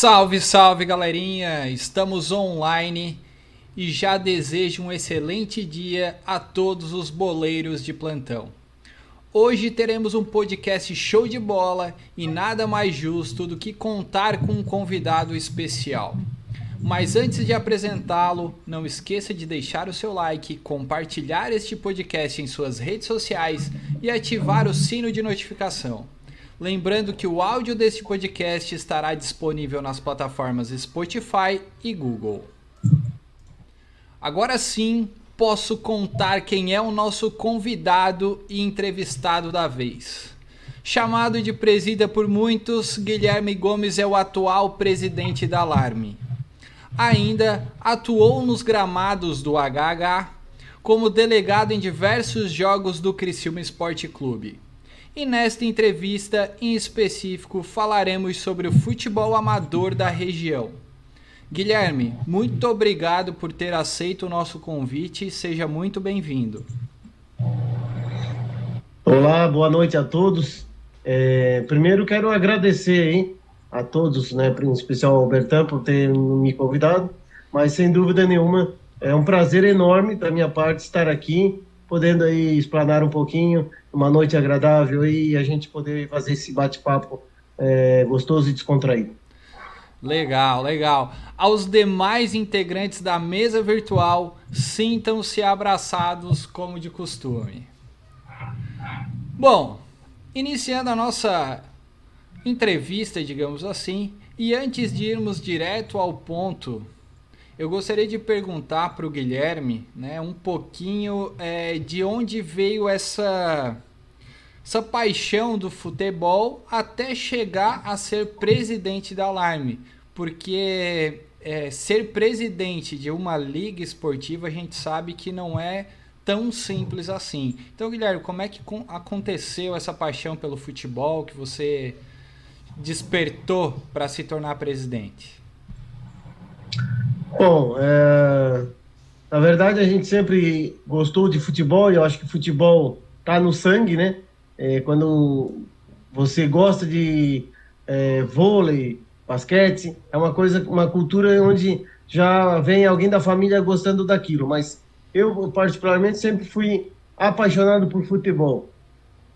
Salve, salve galerinha! Estamos online e já desejo um excelente dia a todos os boleiros de plantão. Hoje teremos um podcast show de bola e nada mais justo do que contar com um convidado especial. Mas antes de apresentá-lo, não esqueça de deixar o seu like, compartilhar este podcast em suas redes sociais e ativar o sino de notificação. Lembrando que o áudio deste podcast estará disponível nas plataformas Spotify e Google. Agora sim, posso contar quem é o nosso convidado e entrevistado da vez. Chamado de presida por muitos, Guilherme Gomes é o atual presidente da Alarme. Ainda atuou nos gramados do HH como delegado em diversos jogos do Criciúma Esporte Clube e nesta entrevista em específico falaremos sobre o futebol amador da região. Guilherme, muito obrigado por ter aceito o nosso convite e seja muito bem-vindo. Olá, boa noite a todos. É, primeiro quero agradecer hein, a todos, né, em especial ao Albertão por ter me convidado, mas sem dúvida nenhuma é um prazer enorme da minha parte estar aqui, podendo aí explanar um pouquinho uma noite agradável e a gente poder fazer esse bate-papo é, gostoso e descontraído. Legal, legal. Aos demais integrantes da mesa virtual, sintam-se abraçados como de costume. Bom, iniciando a nossa entrevista, digamos assim, e antes de irmos direto ao ponto eu gostaria de perguntar para o Guilherme, né, um pouquinho é, de onde veio essa essa paixão do futebol até chegar a ser presidente da Alarme, porque é, ser presidente de uma liga esportiva a gente sabe que não é tão simples assim. Então, Guilherme, como é que aconteceu essa paixão pelo futebol que você despertou para se tornar presidente? Bom, é... na verdade a gente sempre gostou de futebol e eu acho que futebol tá no sangue, né? É, quando você gosta de é, vôlei, basquete, é uma coisa, uma cultura onde já vem alguém da família gostando daquilo. Mas eu particularmente sempre fui apaixonado por futebol.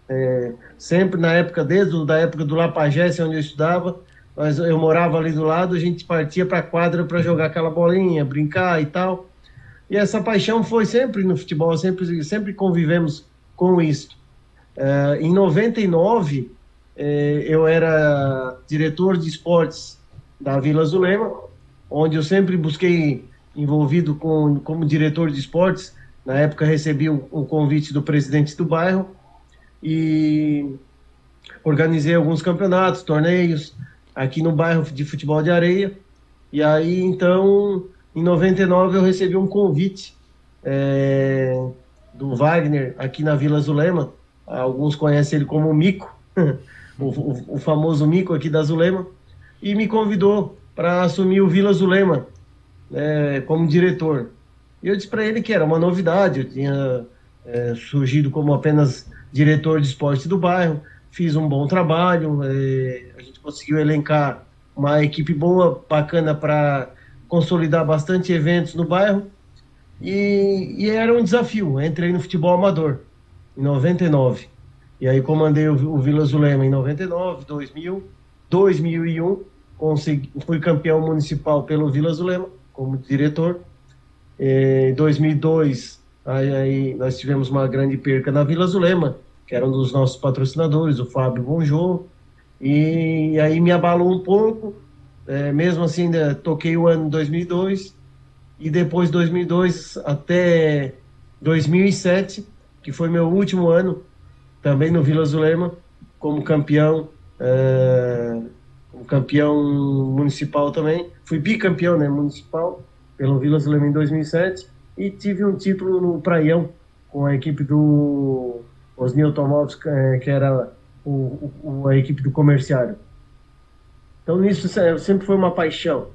É, sempre na época desde da época do Lapagesse onde eu estudava mas eu morava ali do lado, a gente partia para a quadra para jogar aquela bolinha, brincar e tal. E essa paixão foi sempre no futebol, sempre, sempre convivemos com isso. Uh, em 99, eh, eu era diretor de esportes da Vila Zulema, onde eu sempre busquei envolvido com, como diretor de esportes. Na época recebi um, um convite do presidente do bairro e organizei alguns campeonatos, torneios, aqui no bairro de futebol de areia. E aí, então, em 99 eu recebi um convite é, do Wagner aqui na Vila Zulema. Alguns conhecem ele como Mico, o, o, o, famoso Mico aqui da Zulema, e me convidou para assumir o Vila Zulema é, como diretor. E eu disse para ele que era uma novidade, eu tinha é, surgido como apenas diretor de esporte do bairro, fiz um bom trabalho, é, a gente conseguiu elencar uma equipe boa, bacana para consolidar bastante eventos no bairro. E, e, era um desafio. entrei no futebol amador em 99. E aí comandei o, o Vila Zulema em 99, 2000, 2001. Consegui, fui campeão municipal pelo Vila Zulema como diretor. Em 2002, aí, aí nós tivemos uma grande perca na Vila Zulema que era um dos nossos patrocinadores, o Fábio Bonjô, e aí me abalou um pouco, é, mesmo assim né, toquei o ano 2002, e depois 2002 até 2007, que foi meu último ano, também no Vila Zulema, como campeão, é, como campeão municipal também, fui bicampeão né, municipal pelo Vila Zulema em 2007, e tive um título no Praião, com a equipe do os Automóveis, é, que era o, o, a equipe do comerciário. Então, nisso sempre foi uma paixão.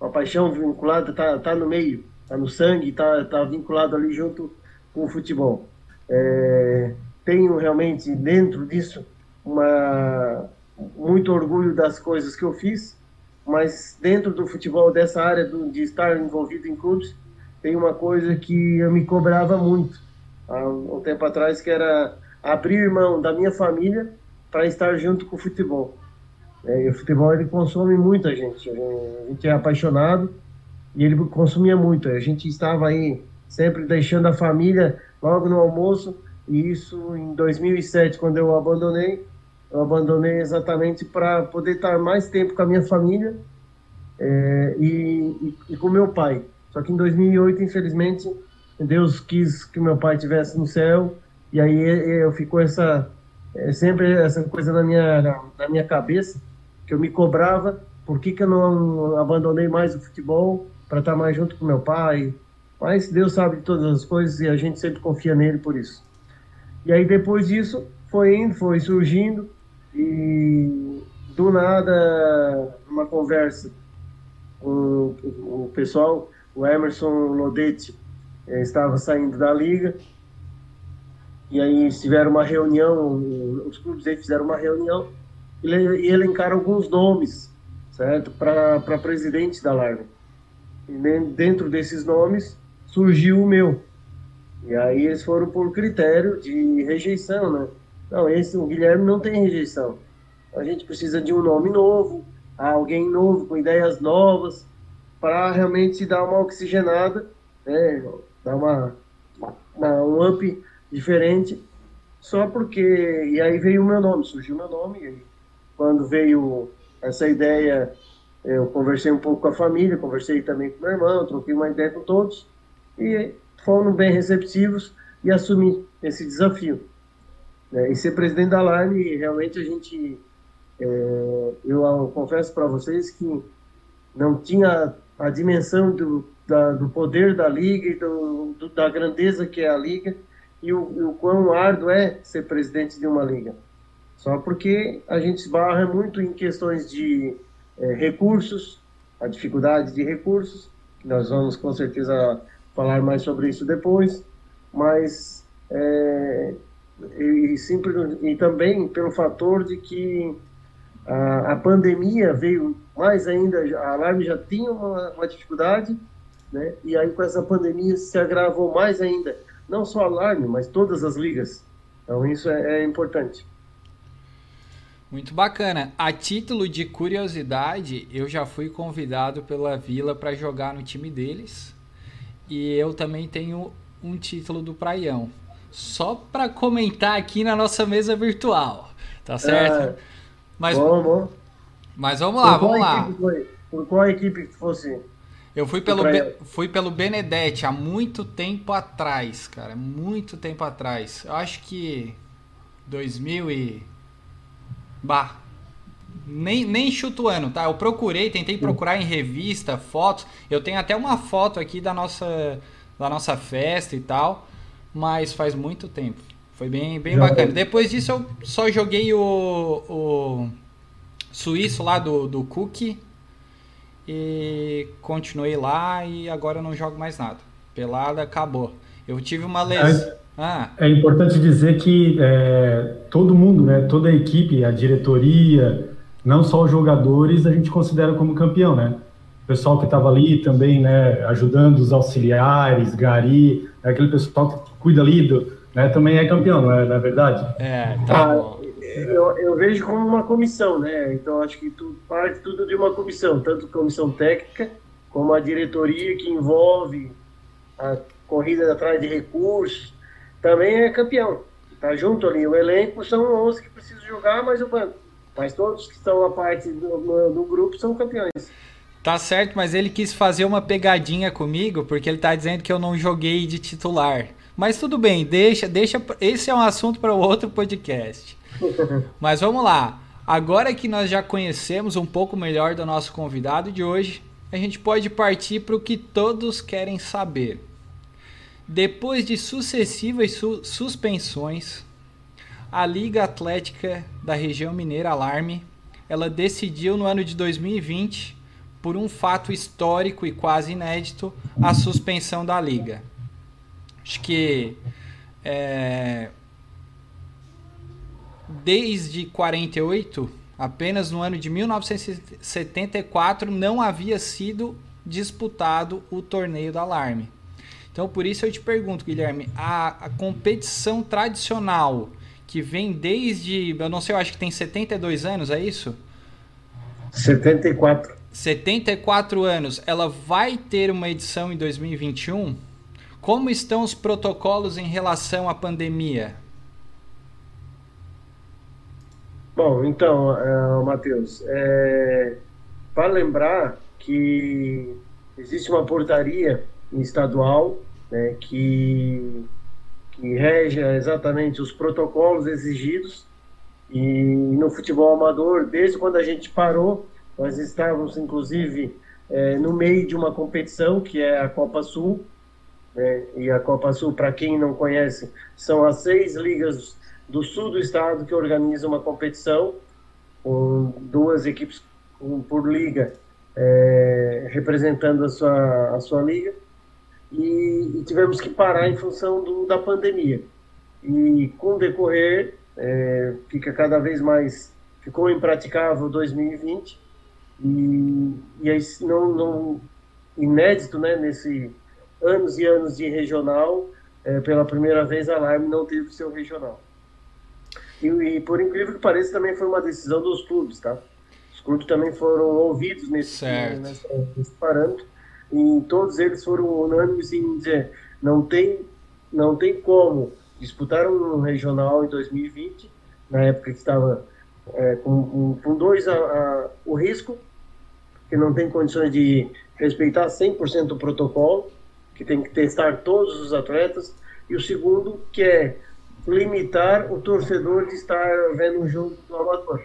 Uma paixão vinculada, tá, tá no meio, tá no sangue, tá, tá vinculado ali junto com o futebol. É, tenho realmente dentro disso uma, muito orgulho das coisas que eu fiz mas dentro do futebol, dessa área do, de estar envolvido em clubes, tem uma coisa que eu me cobrava muito há um tempo atrás, que era abrir mão da minha família para estar junto com o futebol. É, e o futebol ele consome muita gente, a gente é apaixonado e ele consumia muito. A gente estava aí sempre deixando a família logo no almoço e isso em 2007, quando eu abandonei, eu abandonei exatamente para poder estar mais tempo com a minha família é, e, e, e, com meu pai. Só que em 2008, infelizmente, Deus quis que meu pai estivesse no céu e aí eu ficou essa é, sempre essa coisa na minha na, minha cabeça que eu me cobrava por que, que eu não abandonei mais o futebol para estar mais junto com meu pai. Mas Deus sabe de todas as coisas e a gente sempre confia nele por isso. E aí depois disso foi indo, foi surgindo e do nada, uma conversa com o pessoal, o Emerson Lodetti eh, estava saindo da liga, e aí tiveram uma reunião, os clubes aí fizeram uma reunião, e elencaram alguns nomes, certo, para presidente da Larga. E dentro desses nomes surgiu o meu. E aí eles foram por critério de rejeição, né? Não, esse, o Guilherme não tem rejeição. A gente precisa de um nome novo, alguém novo, com ideias novas, para realmente dar uma oxigenada, né? dar uma, uma, um up diferente. Só porque. E aí veio o meu nome, surgiu o meu nome. E quando veio essa ideia, eu conversei um pouco com a família, conversei também com meu irmão, troquei uma ideia com todos. E foram bem receptivos e assumi esse desafio. Né? E ser presidente da Line, realmente a gente, é, eu confesso para vocês que não tinha a dimensão do, da, do poder da liga e do, do, da grandeza que é a liga e o, e o quão árduo é ser presidente de uma liga. Só porque a gente esbarra muito em questões de é, recursos, a dificuldade de recursos, que nós vamos com certeza falar mais sobre isso depois, mas é, e, simples, e também pelo fator de que a, a pandemia veio mais ainda, a Alarme já tinha uma, uma, dificuldade, né? e aí com essa pandemia se agravou mais ainda, não só a Alarme, mas todas as ligas. Então isso é, é importante. Muito bacana. A título de curiosidade, eu já fui convidado pela Vila para jogar no time deles. E eu também tenho um título do Praião só para comentar aqui na nossa mesa virtual, tá certo? É, mas, bom, bom. mas vamos lá, vamos lá. Por qual equipe que fosse? Eu fui pelo, Be, fui pelo Benedetti há muito tempo atrás, cara. Muito tempo atrás. Eu acho que 2000 e... Bah, nem, nem chuto o ano, tá? Eu procurei, tentei procurar em revista, fotos. Eu tenho até uma foto aqui da nossa, da nossa festa e tal mas faz muito tempo. Foi bem, bem bacana. Depois disso eu só joguei o, o suíço lá do, do Cook e continuei lá e agora não jogo mais nada. Pelada acabou. Eu tive uma lesão. Ah. É importante dizer que é, todo mundo, né, toda a equipe, a diretoria, não só os jogadores, a gente considera como campeão, né? O pessoal que estava ali também, né, ajudando os auxiliares, Gari, aquele pessoal que cuida ali do, né, também é campeão, não é, não é verdade? É, tá. Ah, eu, eu, vejo como uma comissão, né? Então acho que tu, parte tudo de uma comissão, tanto comissão técnica como a diretoria que envolve a corrida atrás de recursos, também é campeão. Tá junto ali. O elenco são 11 que precisam jogar, mais o banco. Mas todos que estão a parte do, do grupo são campeões. Tá certo, mas ele quis fazer uma pegadinha comigo porque ele tá dizendo que eu não joguei de titular. Mas tudo bem, deixa, deixa. Esse é um assunto para outro podcast. Mas vamos lá. Agora que nós já conhecemos um pouco melhor do nosso convidado de hoje, a gente pode partir para o que todos querem saber. Depois de sucessivas su suspensões, a Liga Atlética da região mineira Alarme, ela decidiu no ano de 2020, por um fato histórico e quase inédito, a suspensão da liga. Acho que é, desde 48 apenas no ano de 1974 não havia sido disputado o torneio da Alarme. Então, por isso eu te pergunto, Guilherme, a, a competição tradicional que vem desde, eu não sei, eu acho que tem 72 anos, é isso? 74. 74 anos, ela vai ter uma edição em 2021? Como estão os protocolos em relação à pandemia? Bom, então, uh, Matheus, é, para lembrar que existe uma portaria estadual né, que, que rege exatamente os protocolos exigidos e no futebol amador, desde quando a gente parou, nós estávamos inclusive é, no meio de uma competição que é a Copa Sul, né, e a Copa Sul, para quem não conhece, são as seis ligas do sul do estado que organiza uma competição com duas equipes por liga é, representando a sua, a sua liga. E, e, tivemos que parar em função do, da pandemia. E com o decorrer é, fica cada vez mais ficou impraticável 2020 e, e aí não, não inédito né nesse anos e anos de regional é, pela primeira vez a Alarme não teve seu regional e, e, por incrível que pareça, também foi uma decisão dos clubes, tá? Os clubes também foram ouvidos nesse, nesse, nesse parâmetro e todos eles foram unânimes em dizer não tem, não tem como disputar um regional em 2020, na época que estava é, com, com, dois a, a, o risco, que não tem condições de respeitar 100% o protocolo, que tem que testar todos os atletas, e o segundo, que é limitar o torcedor de estar vendo um jogo do amador.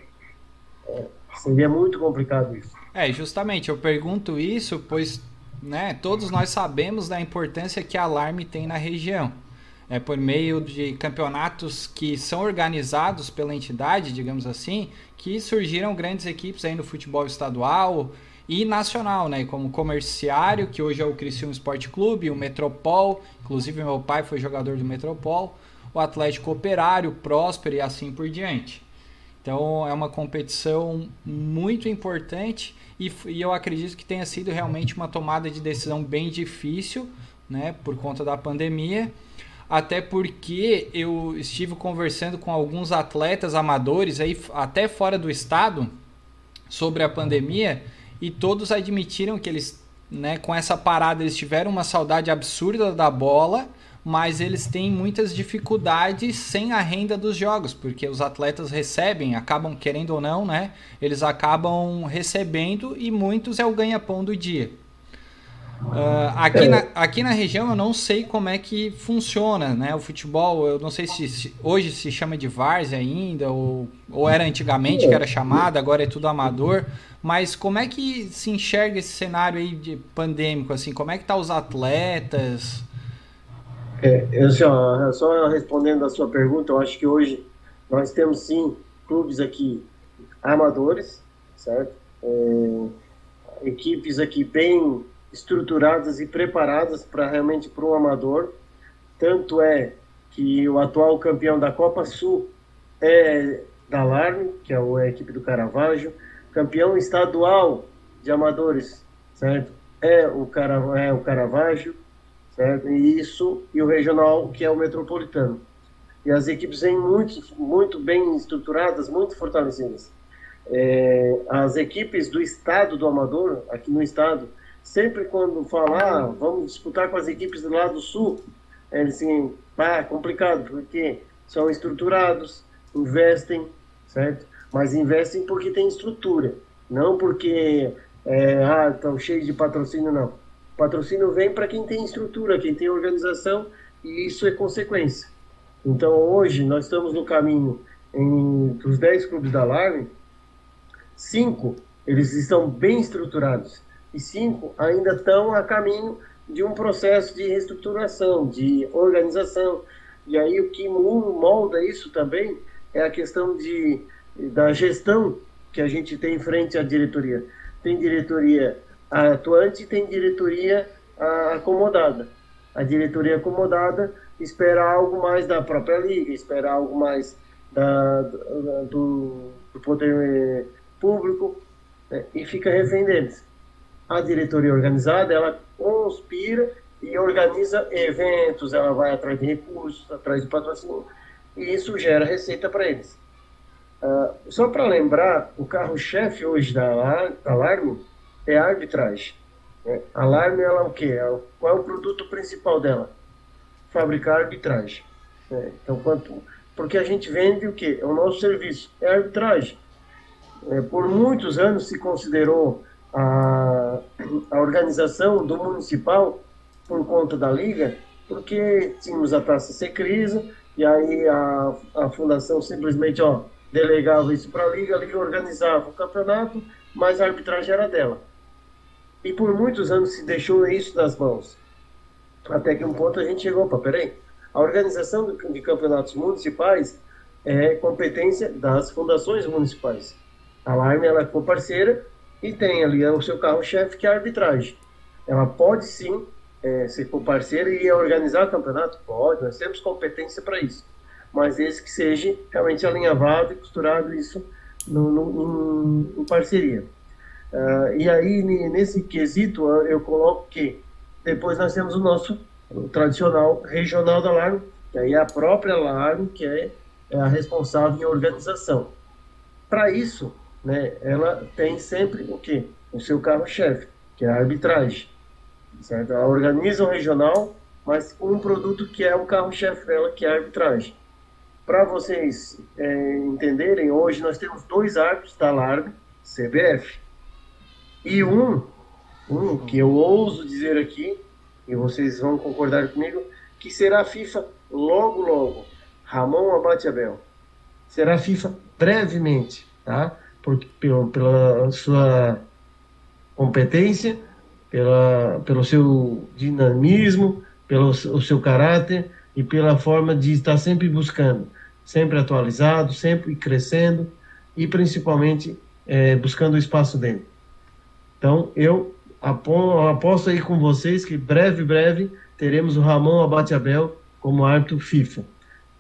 É, seria muito complicado isso. É, justamente, eu pergunto isso, pois né, todos nós sabemos da importância que a Alarme tem na região. É por meio de campeonatos que são organizados pela entidade, digamos assim, que surgiram grandes equipes aí no futebol estadual e nacional, né? Como o Comerciário, que hoje é o Criciúma Esporte Clube, o Metropol, inclusive meu pai foi jogador do Metropol, o Atlético Operário, Próspero e assim por diante. Então é uma competição muito importante e, e, eu acredito que tenha sido realmente uma tomada de decisão bem difícil, né, por conta da pandemia. Até porque eu estive conversando com alguns atletas amadores aí até fora do estado sobre a pandemia e todos admitiram que eles, né, com essa parada eles tiveram uma saudade absurda da bola mas eles têm muitas dificuldades sem a renda dos jogos, porque os atletas recebem, acabam querendo ou não, né? Eles acabam recebendo e muitos é o ganha-pão do dia. Uh, aqui, na, aqui na região eu não sei como é que funciona né, o futebol. Eu não sei se, se hoje se chama de várzea ainda, ou, ou era antigamente que era chamado, agora é tudo amador. Mas como é que se enxerga esse cenário aí de pandêmico? Assim, como é que tá os atletas? É, eu, só, só respondendo a sua pergunta, eu acho que hoje nós temos sim clubes aqui amadores, certo? É, equipes aqui bem estruturadas e preparadas para realmente para o amador. Tanto é que o atual campeão da Copa Sul é da Larme, que é a equipe do Caravaggio. Campeão estadual de amadores, certo? É o, Cara, é o Caravaggio certo? E isso e o regional, que é o metropolitano. E as equipes vêm muito, muito bem estruturadas, muito fortalecidas. É, as equipes do estado do Amador, aqui no estado, sempre quando falar, ah, vamos disputar com as equipes do lado sul, é assim, ah, complicado, porque são estruturados, investem, certo? Mas investem porque tem estrutura, não porque é, ah, estão cheios de patrocínio, não patrocínio vem para quem tem estrutura, quem tem organização, e isso é consequência. Então, hoje, nós estamos no caminho dos 10 clubes da Live, cinco eles estão bem estruturados, e cinco ainda estão a caminho de um processo de reestruturação, de organização. E aí, o que molda isso também é a questão de, da gestão que a gente tem em frente à diretoria. Tem diretoria a atuante tem diretoria acomodada. A diretoria acomodada espera algo mais da própria liga, espera algo mais da, do, do poder público né, e fica refém deles. A diretoria organizada, ela conspira e organiza eventos, ela vai atrás de recursos, atrás de patrocínio, e isso gera receita para eles. Uh, só para lembrar, o carro-chefe hoje da Alarme é a arbitragem. Né? A Alarme, ela é o quê? Qual é o produto principal dela? Fabricar arbitragem. Né? Então, quanto, porque a gente vende o quê? É o nosso serviço, é a arbitragem. É, por muitos anos se considerou a, a organização do municipal por conta da liga, porque tínhamos a taça Secrisa, e aí a, a fundação simplesmente ó, delegava isso para a liga, a liga organizava o campeonato, mas a arbitragem era dela. E por muitos anos se deixou isso nas mãos. Até que um ponto a gente chegou, opa, peraí, a organização de campeonatos municipais é competência das fundações municipais. A Alarme ela é parceira e tem ali o seu carro-chefe que é a arbitragem. Ela pode sim é, ser parceira e organizar o campeonato? Pode, nós temos competência para isso. Mas esse que seja realmente alinhavado e costurado isso no, no, em parceria. Uh, e aí, nesse quesito, eu coloco que depois nós temos o nosso o tradicional regional da Alarme, que aí é a própria Alarme que é, é a responsável em organização. Para isso, né, ela tem sempre o quê? O seu carro-chefe, que é a arbitragem. Certo? Ela organiza o regional, mas com um produto que é o carro-chefe dela, que é a arbitragem. Para vocês é, entenderem, hoje nós temos dois árbitros da Alarme, CBF, e um, um que eu ouso dizer aqui, e vocês vão concordar comigo, que será FIFA logo, logo. Ramon Abate Abel. Será FIFA brevemente, tá? Por, pela, pela sua competência, pela, pelo seu dinamismo, pelo o seu caráter e pela forma de estar sempre buscando, sempre atualizado, sempre crescendo e principalmente é, buscando o espaço dele. Então, eu aposto aí com vocês que breve, breve teremos o Ramon Abate Abel como árbitro FIFA.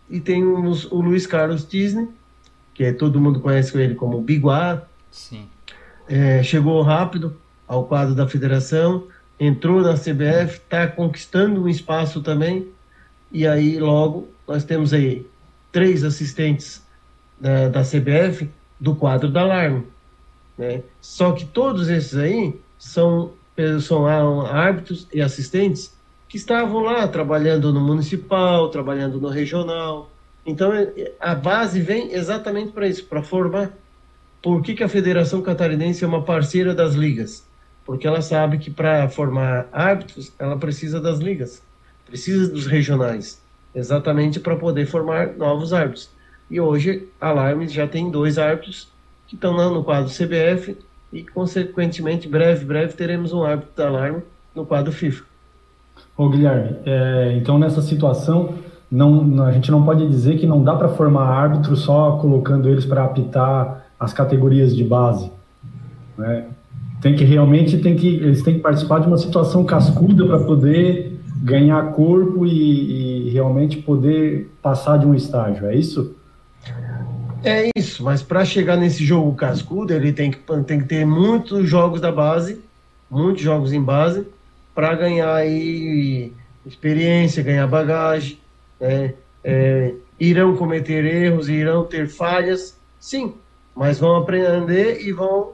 E temos o Luiz Carlos Disney, que é, todo mundo conhece ele como Biguá. Sim. É, chegou rápido ao quadro da federação, entrou na CBF, está conquistando um espaço também. E aí, logo, nós temos aí três assistentes da, da CBF do quadro da Alarme. Né? Só que todos esses aí são, são árbitros e assistentes que estavam lá trabalhando no municipal, trabalhando no regional. Então é, a base vem exatamente para isso, para formar. Por que, que a Federação Catarinense é uma parceira das ligas? Porque ela sabe que para formar árbitros, ela precisa das ligas, precisa dos regionais, exatamente para poder formar novos árbitros. E hoje a Alarme já tem dois árbitros que estão no quadro CBF e, consequentemente, breve, breve, teremos um árbitro da Alarme no quadro FIFA. Ô Guilherme, é, então nessa situação, não, a gente não pode dizer que não dá para formar árbitro só colocando eles para apitar as categorias de base. Né? Tem que realmente, tem que, eles têm que participar de uma situação cascuda para poder ganhar corpo e, e realmente poder passar de um estágio, é isso? É isso, mas para chegar nesse jogo cascudo, ele tem que, tem que ter muitos jogos da base, muitos jogos em base, para ganhar aí experiência, ganhar bagagem. Né? É, irão cometer erros, irão ter falhas, sim, mas vão aprender e vão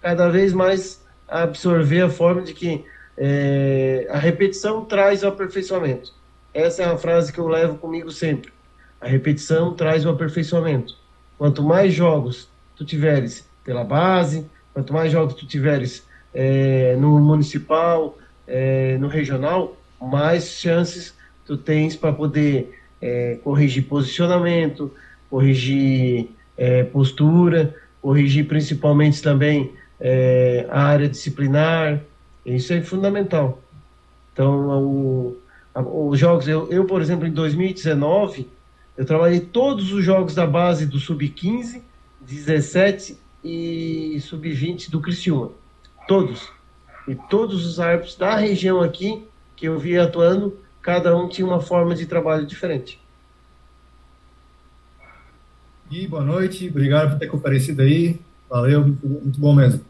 cada vez mais absorver a forma de que é, a repetição traz o aperfeiçoamento. Essa é a frase que eu levo comigo sempre. A repetição traz o aperfeiçoamento. Quanto mais jogos tu tiveres pela base, quanto mais jogos tu tiveres é, no municipal, é, no regional, mais chances tu tens para poder é, corrigir posicionamento, corrigir é, postura, corrigir principalmente também é, a área disciplinar. Isso é fundamental. Então, o, a, os jogos, eu, eu, por exemplo, em 2019, eu trabalhei todos os jogos da base do Sub-15, 17 e Sub-20 do Criciúma. Todos. E todos os árbitros da região aqui que eu vi atuando, cada um tinha uma forma de trabalho diferente. Gui, boa noite. Obrigado por ter comparecido aí. Valeu, muito, muito bom mesmo.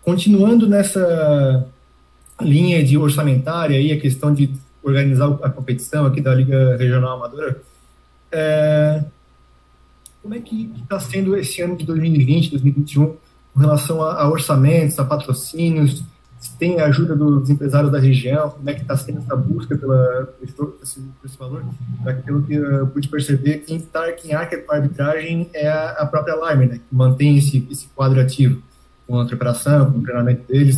Continuando nessa linha de orçamentária aí, a questão de organizar a competição aqui da Liga Regional Amadora, é, como é que está sendo esse ano de 2020, 2021, com relação a, a orçamentos, a patrocínios, se tem a ajuda dos empresários da região, como é que está sendo essa busca pela, por, esse, por esse valor? Pelo que eu pude perceber, quem, tá, quem arca com a arbitragem é a, a própria Lime, né, que mantém esse, esse quadro ativo com a preparação, com o treinamento deles.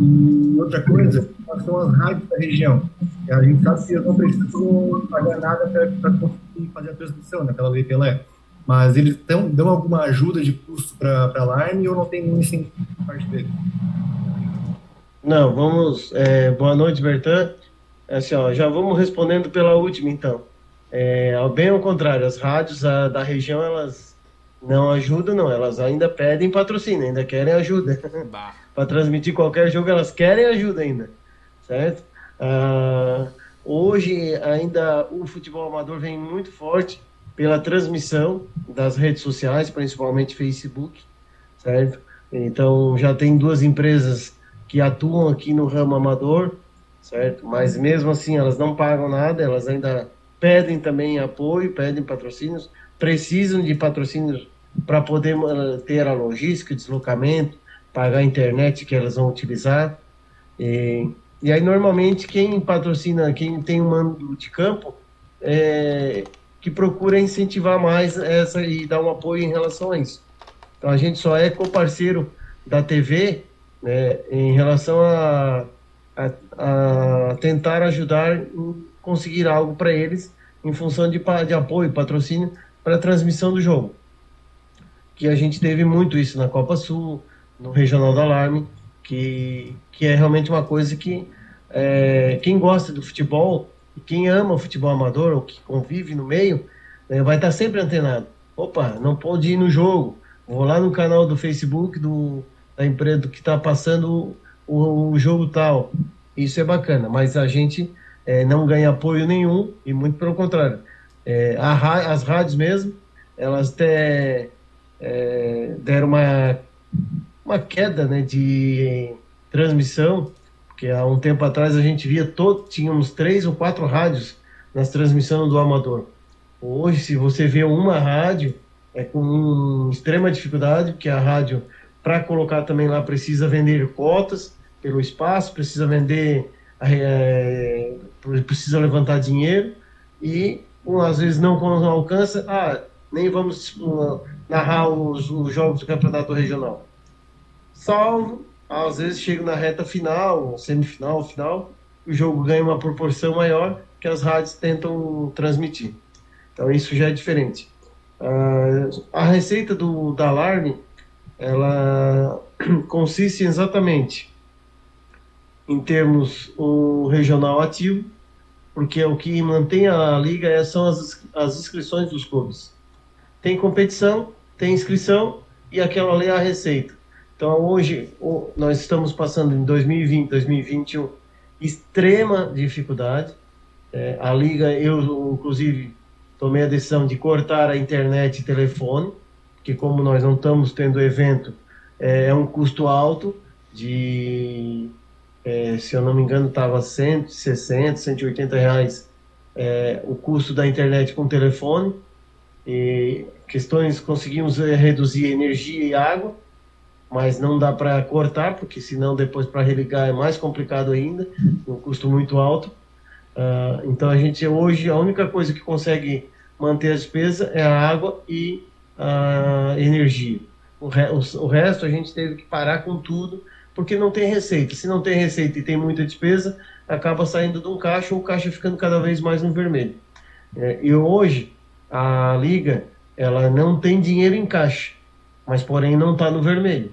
E outra coisa, são as rádios da região. A gente sabe que eles não precisam pagar nada para conseguir fazer a transmissão naquela lei Pelé. Mas eles dão, dão alguma ajuda de custo para a Line ou não tem nenhum incentivo por parte deles? Não, vamos. É, boa noite, Bertan. É assim, ó, já vamos respondendo pela última, então. É, bem ao contrário, as rádios a, da região, elas não ajudam, não. Elas ainda pedem patrocínio, ainda querem ajuda. Para transmitir qualquer jogo, elas querem ajuda ainda, certo? Ah, hoje, ainda, o futebol amador vem muito forte pela transmissão das redes sociais, principalmente Facebook, certo? Então, já tem duas empresas que atuam aqui no ramo amador, certo? Mas mesmo assim elas não pagam nada, elas ainda pedem também apoio, pedem patrocínios, precisam de patrocínios para poder ter a logística, deslocamento, pagar a internet que elas vão utilizar. E, e aí normalmente quem patrocina, quem tem um mando de campo, é, que procura incentivar mais essa e dar um apoio em relação a isso. Então a gente só é co-parceiro da TV né, em relação a, a, a, tentar ajudar em conseguir algo para eles em função de, de apoio, patrocínio para a transmissão do jogo. Que a gente teve muito isso na Copa Sul, no Regional do Alarme, que, que é realmente uma coisa que é, quem gosta do futebol, quem ama o futebol amador, ou que convive no meio, né, vai estar sempre antenado. Opa, não pode ir no jogo, vou lá no canal do Facebook do, da empresa que está passando o, o, jogo tal. Isso é bacana, mas a gente é, não ganha apoio nenhum e muito pelo contrário. É, a, as rádios mesmo, elas até é, deram uma, uma queda né, de transmissão, porque há um tempo atrás a gente via todo, tínhamos três ou quatro rádios nas transmissões do amador. Hoje, se você vê uma rádio, é com extrema dificuldade, porque a rádio para colocar também lá precisa vender cotas pelo espaço, precisa vender, é, precisa levantar dinheiro e às vezes não alcança, ah, nem vamos uh, narrar os, os, jogos do campeonato regional. Salvo, às vezes chega na reta final, semifinal, final, o jogo ganha uma proporção maior que as rádios tentam transmitir. Então isso já é diferente. Uh, a receita do, da Alarme ela consiste exatamente em termos o regional ativo, porque o que mantém a liga é, são as, as inscrições dos clubes. Tem competição, tem inscrição e aquela ali é a receita. Então hoje nós estamos passando em 2020, 2021 extrema dificuldade. É, a liga, eu inclusive tomei a decisão de cortar a internet e telefone que como nós não estamos tendo evento, é, é um custo alto de, é, se eu não me engano, estava 160, 180 reais é, o custo da internet com telefone. E questões, conseguimos é, reduzir energia e água, mas não dá para cortar, porque senão depois para religar é mais complicado ainda, um custo muito alto. Uh, então a gente hoje, a única coisa que consegue manter a despesa é a água e a energia. O, re, o, o, resto a gente teve que parar com tudo, porque não tem receita. Se não tem receita e tem muita despesa, acaba saindo de um caixa ou o caixa ficando cada vez mais no vermelho. É, e hoje, a liga, ela não tem dinheiro em caixa, mas porém não está no vermelho.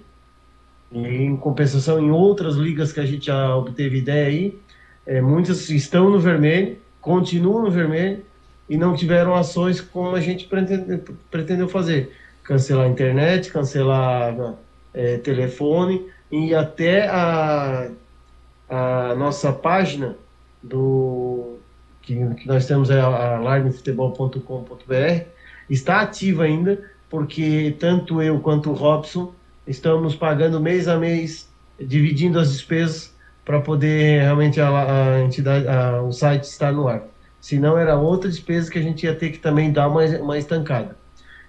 Em compensação, em outras ligas que a gente já obteve ideia aí, é, muitas estão no vermelho, continuam no vermelho, e não tiveram ações como a gente pretendeu fazer. Cancelar a internet, cancelar é, telefone e até a, a nossa página do que, que nós temos é alarmefutebol.com.br está ativa ainda, porque tanto eu quanto o Robson estamos pagando mês a mês, dividindo as despesas para poder realmente a, a entidade, a, o site estar no ar. Senão era outra despesa que a gente ia ter que também dar uma, uma estancada.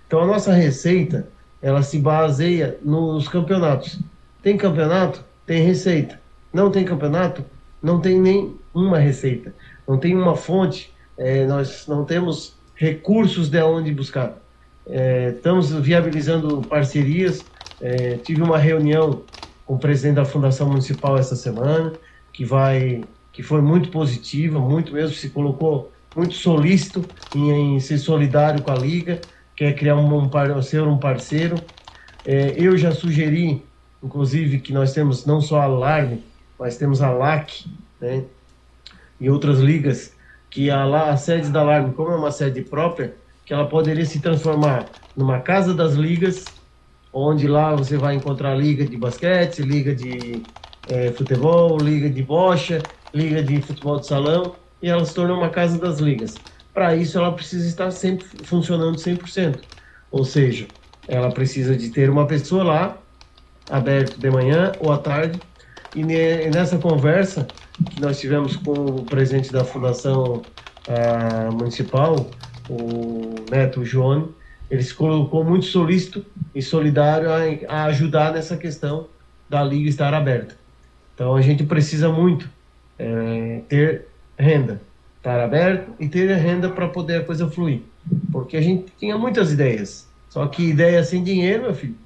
Então a nossa receita, ela se baseia nos campeonatos. Tem campeonato? Tem receita. Não tem campeonato? Não tem nem uma receita. Não tem uma fonte. É, nós não temos recursos de onde buscar. É, estamos viabilizando parcerias. É, tive uma reunião com o presidente da Fundação Municipal essa semana, que vai que foi muito positiva, muito mesmo, se colocou muito solícito em, em ser solidário com a Liga, quer criar um, um ser um parceiro. É, eu já sugeri, inclusive, que nós temos não só a Alarme, mas temos a LAC, né, e outras ligas, que a, a sede da Alarme, como é uma sede própria, que ela poderia se transformar numa casa das ligas, onde lá você vai encontrar liga de basquete, liga de é, futebol, liga de bocha, liga de futebol de salão, e ela se tornou uma casa das ligas. Para isso, ela precisa estar sempre funcionando 100%. Ou seja, ela precisa de ter uma pessoa lá, aberto de manhã ou à tarde, e nessa conversa que nós tivemos com o presidente da Fundação ah, Municipal, o Neto João, ele se colocou muito solícito e solidário a, a ajudar nessa questão da liga estar aberta. Então a gente precisa muito é, ter renda, estar aberto e ter renda para poder a coisa fluir. Porque a gente tinha muitas ideias, só que ideia sem dinheiro, meu filho,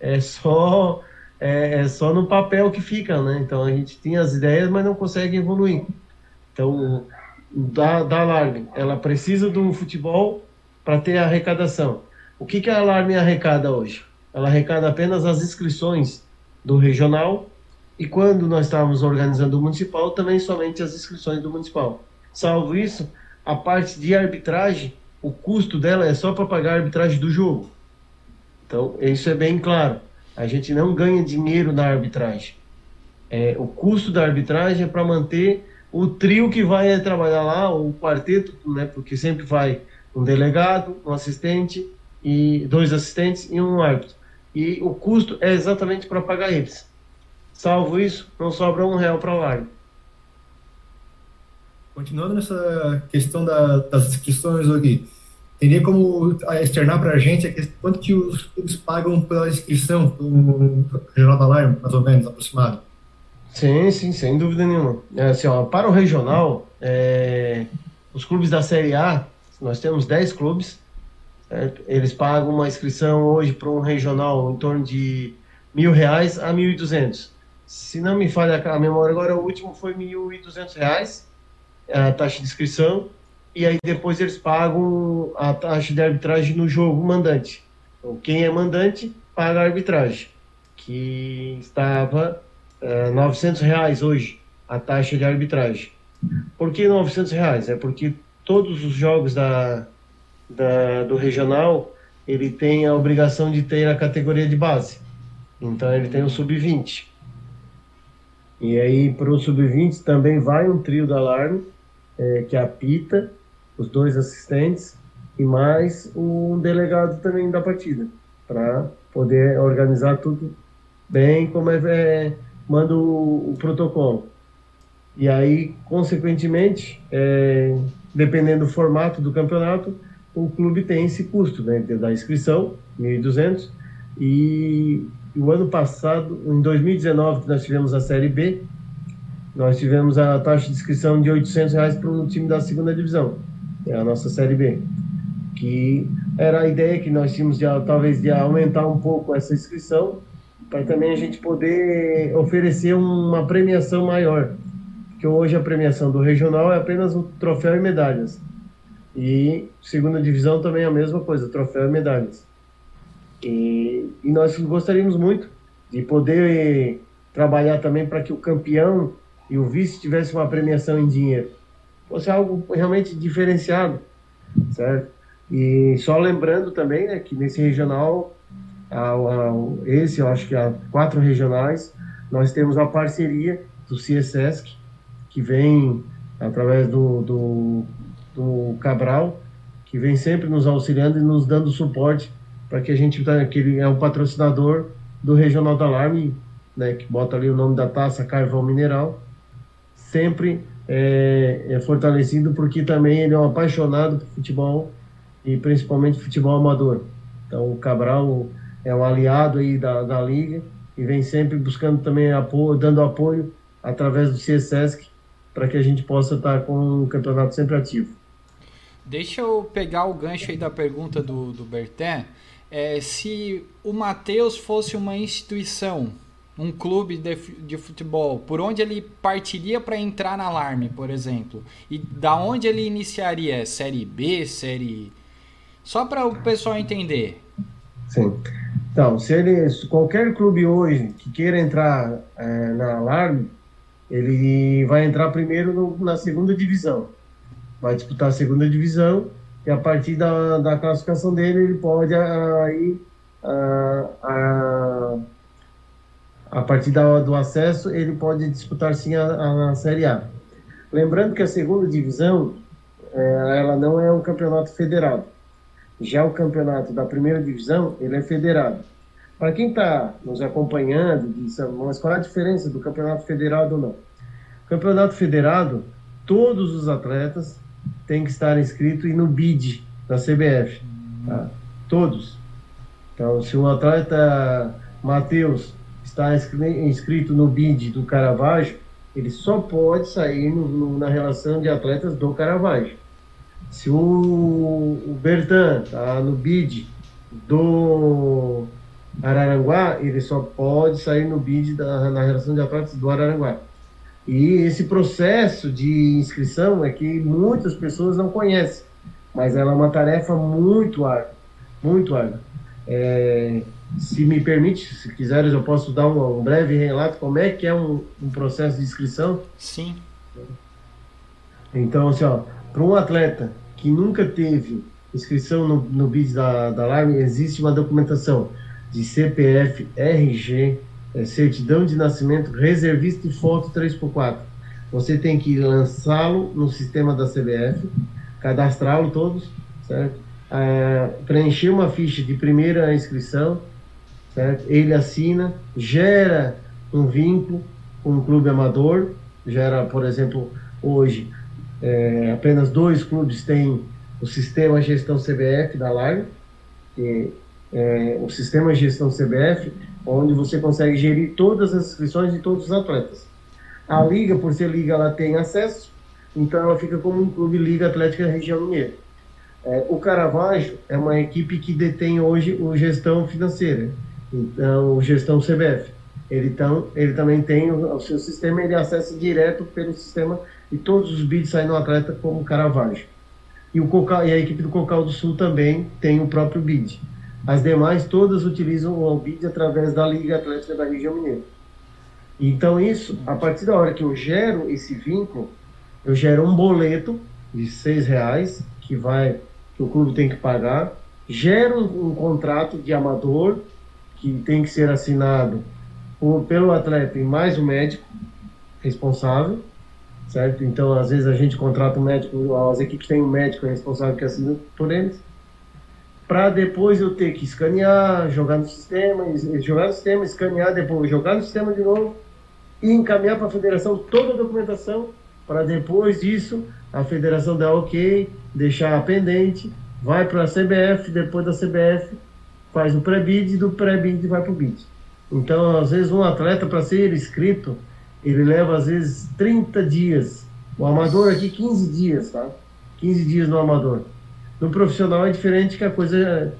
é só é, é só no papel que fica, né? Então a gente tinha as ideias, mas não consegue evoluir. Então da, da Alarme, ela precisa do futebol para ter arrecadação. O que, que a Alarme arrecada hoje? Ela arrecada apenas as inscrições do regional e quando nós estávamos organizando o municipal, também somente as inscrições do municipal. Salvo isso, a parte de arbitragem, o custo dela é só para pagar a arbitragem do jogo. Então, isso é bem claro. A gente não ganha dinheiro na arbitragem. É, o custo da arbitragem é para manter o trio que vai trabalhar lá, o quarteto, né, porque sempre vai um delegado, um assistente e dois assistentes e um árbitro. E o custo é exatamente para pagar eles. Salvo isso, não sobra um real para o árbitro. Continuando nessa questão da, das inscrições aqui, teria como externar para a gente quanto que os clubes pagam pela inscrição no Regional da Alarme, mais ou menos, aproximado? Sim, sim, sem dúvida nenhuma. É, assim, ó, para o regional, é, os clubes da Série A, nós temos 10 clubes, certo? eles pagam uma inscrição hoje para um regional em torno de mil reais a mil e duzentos. Se não me falha a memória agora, o último foi mil e duzentos reais, a taxa de inscrição, e aí depois eles pagam a taxa de arbitragem no jogo mandante. Então, quem é mandante paga a arbitragem, que estava 900 reais hoje a taxa de arbitragem. Por que 900 reais? É porque todos os jogos da, da, do regional ele tem a obrigação de ter a categoria de base. Então ele tem o sub-20. E aí para o sub-20 também vai um trio da alarme, é, que apita, os dois assistentes e mais um delegado também da partida, para poder organizar tudo bem como é, é manda o, o protocolo. E aí, consequentemente, é, dependendo do formato do campeonato, o clube tem esse custo né, da inscrição, 1.200, e o ano passado, em 2019, que nós tivemos a Série B, nós tivemos a taxa de inscrição de 800 reais para um time da segunda divisão, é a nossa Série B, que era a ideia que nós tínhamos de talvez de aumentar um pouco essa inscrição para também a gente poder oferecer uma premiação maior. Porque hoje a premiação do regional é apenas o troféu e medalhas. E segunda divisão também é a mesma coisa, troféu e medalhas. E, e nós gostaríamos muito de poder trabalhar também para que o campeão e o vice tivesse uma premiação em dinheiro. Fosse algo realmente diferenciado, certo? E só lembrando também né, que nesse regional esse, eu acho que há quatro regionais, nós temos a parceria do CIESESC, que vem através do, do, do Cabral, que vem sempre nos auxiliando e nos dando suporte para que a gente, tá, que ele é um patrocinador do Regional da Alarme, né, que bota ali o nome da taça Carvão Mineral, sempre é, é fortalecido porque também ele é um apaixonado por futebol e principalmente futebol amador. Então o Cabral é um aliado aí da, da liga e vem sempre buscando também apoio, dando apoio através do CSESC para que a gente possa estar com o campeonato sempre ativo. Deixa eu pegar o gancho aí da pergunta do, do Berté. É, se o Matheus fosse uma instituição, um clube de, de futebol, por onde ele partiria para entrar na Alarme, por exemplo? E da onde ele iniciaria? Série B, série. Só para o pessoal entender. Sim. Então, se ele, qualquer clube hoje que queira entrar é, na Alarme, ele vai entrar primeiro no, na segunda divisão. Vai disputar a segunda divisão e a partir da, da classificação dele ele pode aí a, a, a partir da, do acesso ele pode disputar sim a, a Série A. Lembrando que a segunda divisão é, ela não é um campeonato federado. Já o campeonato da primeira divisão ele é federado. Para quem está nos acompanhando, diz, mas qual é a diferença do campeonato federado ou não? Campeonato federado, todos os atletas têm que estar inscritos e no BID da CBF. Tá? Todos. Então, se o atleta Matheus está inscrito no BID do Caravaggio, ele só pode sair no, no, na relação de atletas do Caravaggio. Se o, o Bertan está no BID do Araranguá, ele só pode sair no BID da, na relação de atletas do Araranguá. E esse processo de inscrição é que muitas pessoas não conhecem, mas ela é uma tarefa muito árdua, muito árdua. É, se me permite, se quiseres, eu posso dar um, um breve relato como é que é um, um, processo de inscrição? Sim. Então, assim, para um atleta que nunca teve inscrição no, no BID da, da Alarme, existe uma documentação de CPF, RG, é, certidão de nascimento, reservista e foto 3x4. Você tem que lançá-lo no sistema da CBF, cadastrá-lo todos, certo? É, preencher uma ficha de primeira inscrição, certo? Ele assina, gera um vínculo com um clube amador, gera, por exemplo, hoje é, apenas dois clubes têm o sistema gestão CBF da Live, que é, o sistema de gestão CBF, onde você consegue gerir todas as inscrições de todos os atletas. A liga, por ser liga, ela tem acesso, então ela fica como um clube Liga Atlética Região Mineira. É, o Caravaggio é uma equipe que detém hoje o gestão financeira, então o gestão CBF. Ele, ele também tem o, o seu sistema, ele acessa direto pelo sistema e todos os bids saem no atleta como Caravaggio. E, o e a equipe do Cocal do Sul também tem o próprio bid. As demais todas utilizam o Albid através da Liga Atlética da Região Mineira. Então isso, a partir da hora que eu gero esse vínculo, eu gero um boleto de seis reais que vai que o clube tem que pagar, gero um, contrato de amador que tem que ser assinado por, pelo atleta e mais o médico responsável, certo? Então às vezes a gente contrata um médico, as equipes têm um médico responsável que assina por eles para depois eu ter que escanear, jogar no sistema, jogar no sistema, escanear, depois jogar no sistema de novo e encaminhar para a federação toda a documentação para depois disso a federação dar ok, deixar pendente, vai para a CBF, depois da CBF faz o pré-bid do pré-bid vai para o bid. Então, às vezes, um atleta, para ser inscrito, ele leva, às vezes, 30 dias. O amador aqui, 15 dias, tá? 15 dias no amador. No profissional é diferente que a coisa.